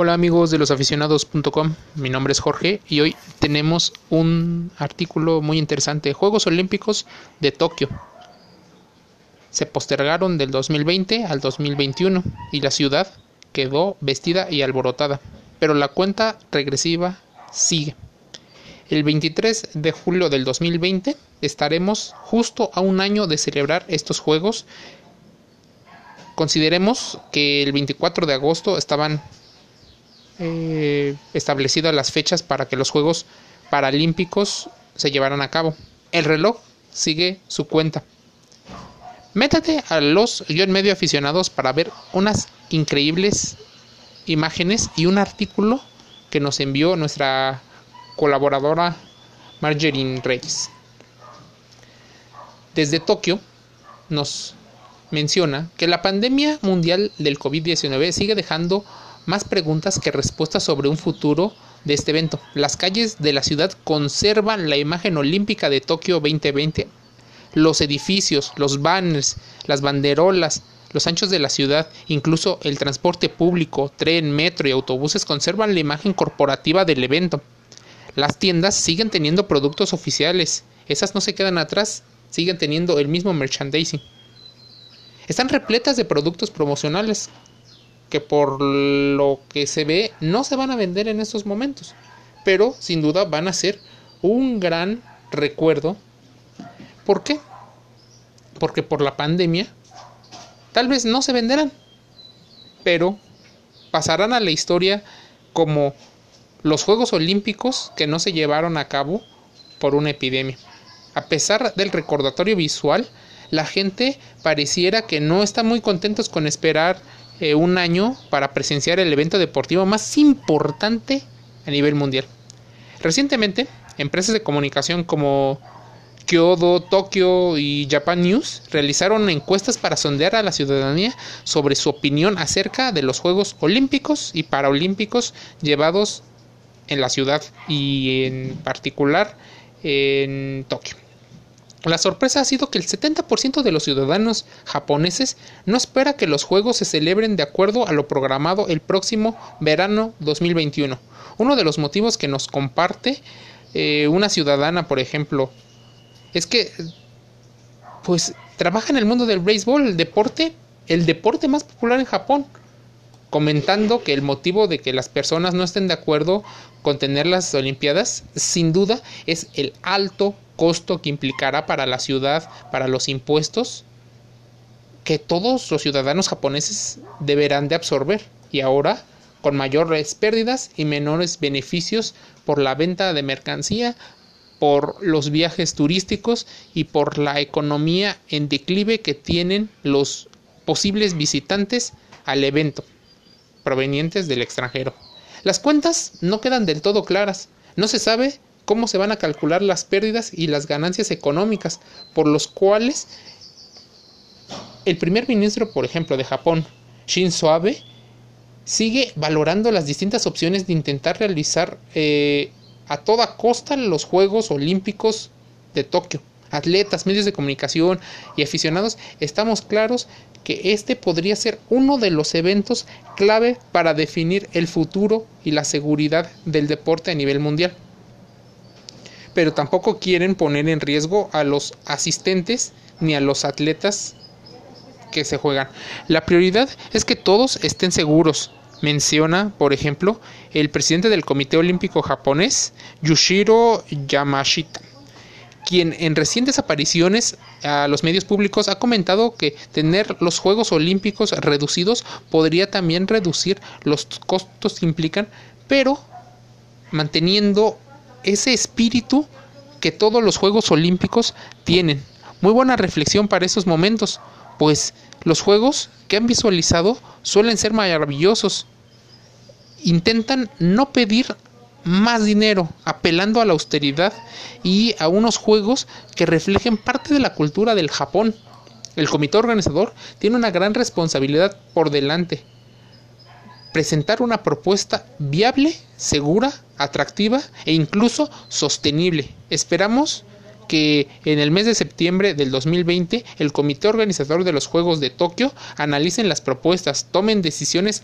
Hola amigos de losaficionados.com, mi nombre es Jorge y hoy tenemos un artículo muy interesante, Juegos Olímpicos de Tokio. Se postergaron del 2020 al 2021 y la ciudad quedó vestida y alborotada, pero la cuenta regresiva sigue. El 23 de julio del 2020 estaremos justo a un año de celebrar estos Juegos. Consideremos que el 24 de agosto estaban eh, establecidas las fechas para que los Juegos Paralímpicos se llevaran a cabo. El reloj sigue su cuenta. Métate a los guion medio aficionados para ver unas increíbles imágenes y un artículo que nos envió nuestra colaboradora Marjorie Reyes. Desde Tokio nos menciona que la pandemia mundial del COVID-19 sigue dejando más preguntas que respuestas sobre un futuro de este evento. Las calles de la ciudad conservan la imagen olímpica de Tokio 2020. Los edificios, los banners, las banderolas, los anchos de la ciudad, incluso el transporte público, tren, metro y autobuses conservan la imagen corporativa del evento. Las tiendas siguen teniendo productos oficiales. Esas no se quedan atrás, siguen teniendo el mismo merchandising. Están repletas de productos promocionales que por lo que se ve no se van a vender en estos momentos, pero sin duda van a ser un gran recuerdo. ¿Por qué? Porque por la pandemia tal vez no se venderán, pero pasarán a la historia como los Juegos Olímpicos que no se llevaron a cabo por una epidemia. A pesar del recordatorio visual, la gente pareciera que no está muy contentos con esperar eh, un año para presenciar el evento deportivo más importante a nivel mundial. Recientemente, empresas de comunicación como Kyodo, Tokyo y Japan News realizaron encuestas para sondear a la ciudadanía sobre su opinión acerca de los Juegos Olímpicos y Paralímpicos llevados en la ciudad y en particular en Tokio. La sorpresa ha sido que el 70% de los ciudadanos japoneses no espera que los juegos se celebren de acuerdo a lo programado el próximo verano 2021. Uno de los motivos que nos comparte eh, una ciudadana, por ejemplo, es que pues trabaja en el mundo del béisbol, el deporte, el deporte más popular en Japón, comentando que el motivo de que las personas no estén de acuerdo con tener las Olimpiadas, sin duda, es el alto costo que implicará para la ciudad, para los impuestos, que todos los ciudadanos japoneses deberán de absorber. Y ahora, con mayores pérdidas y menores beneficios por la venta de mercancía, por los viajes turísticos y por la economía en declive que tienen los posibles visitantes al evento provenientes del extranjero. Las cuentas no quedan del todo claras. No se sabe cómo se van a calcular las pérdidas y las ganancias económicas, por los cuales el primer ministro, por ejemplo, de Japón, Shinzo Abe, sigue valorando las distintas opciones de intentar realizar eh, a toda costa los Juegos Olímpicos de Tokio. Atletas, medios de comunicación y aficionados, estamos claros que este podría ser uno de los eventos clave para definir el futuro y la seguridad del deporte a nivel mundial pero tampoco quieren poner en riesgo a los asistentes ni a los atletas que se juegan. La prioridad es que todos estén seguros, menciona, por ejemplo, el presidente del Comité Olímpico japonés, Yushiro Yamashita, quien en recientes apariciones a los medios públicos ha comentado que tener los Juegos Olímpicos reducidos podría también reducir los costos que implican, pero manteniendo ese espíritu que todos los Juegos Olímpicos tienen. Muy buena reflexión para esos momentos, pues los Juegos que han visualizado suelen ser maravillosos. Intentan no pedir más dinero, apelando a la austeridad y a unos juegos que reflejen parte de la cultura del Japón. El comité organizador tiene una gran responsabilidad por delante, presentar una propuesta viable, segura, atractiva e incluso sostenible. Esperamos que en el mes de septiembre del 2020 el comité organizador de los Juegos de Tokio analicen las propuestas, tomen decisiones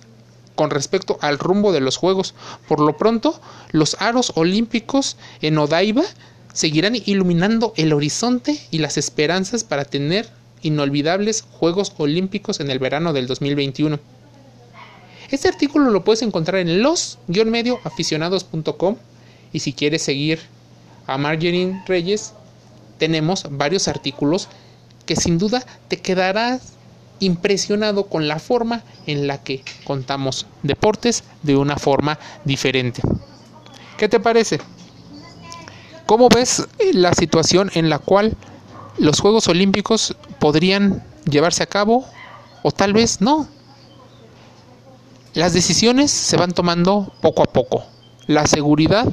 con respecto al rumbo de los Juegos. Por lo pronto, los aros olímpicos en Odaiba seguirán iluminando el horizonte y las esperanzas para tener inolvidables Juegos Olímpicos en el verano del 2021. Este artículo lo puedes encontrar en los-medioaficionados.com y si quieres seguir a Marjorie Reyes, tenemos varios artículos que sin duda te quedarás impresionado con la forma en la que contamos deportes de una forma diferente. ¿Qué te parece? ¿Cómo ves la situación en la cual los Juegos Olímpicos podrían llevarse a cabo o tal vez no? Las decisiones se van tomando poco a poco. La seguridad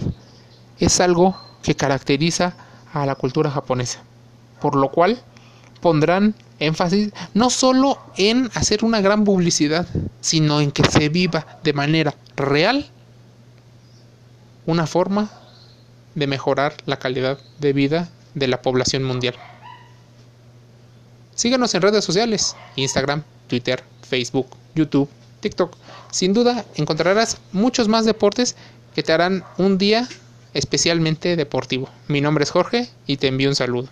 es algo que caracteriza a la cultura japonesa, por lo cual pondrán énfasis no solo en hacer una gran publicidad, sino en que se viva de manera real una forma de mejorar la calidad de vida de la población mundial. Síguenos en redes sociales, Instagram, Twitter, Facebook, YouTube, TikTok. Sin duda encontrarás muchos más deportes que te harán un día especialmente deportivo. Mi nombre es Jorge y te envío un saludo.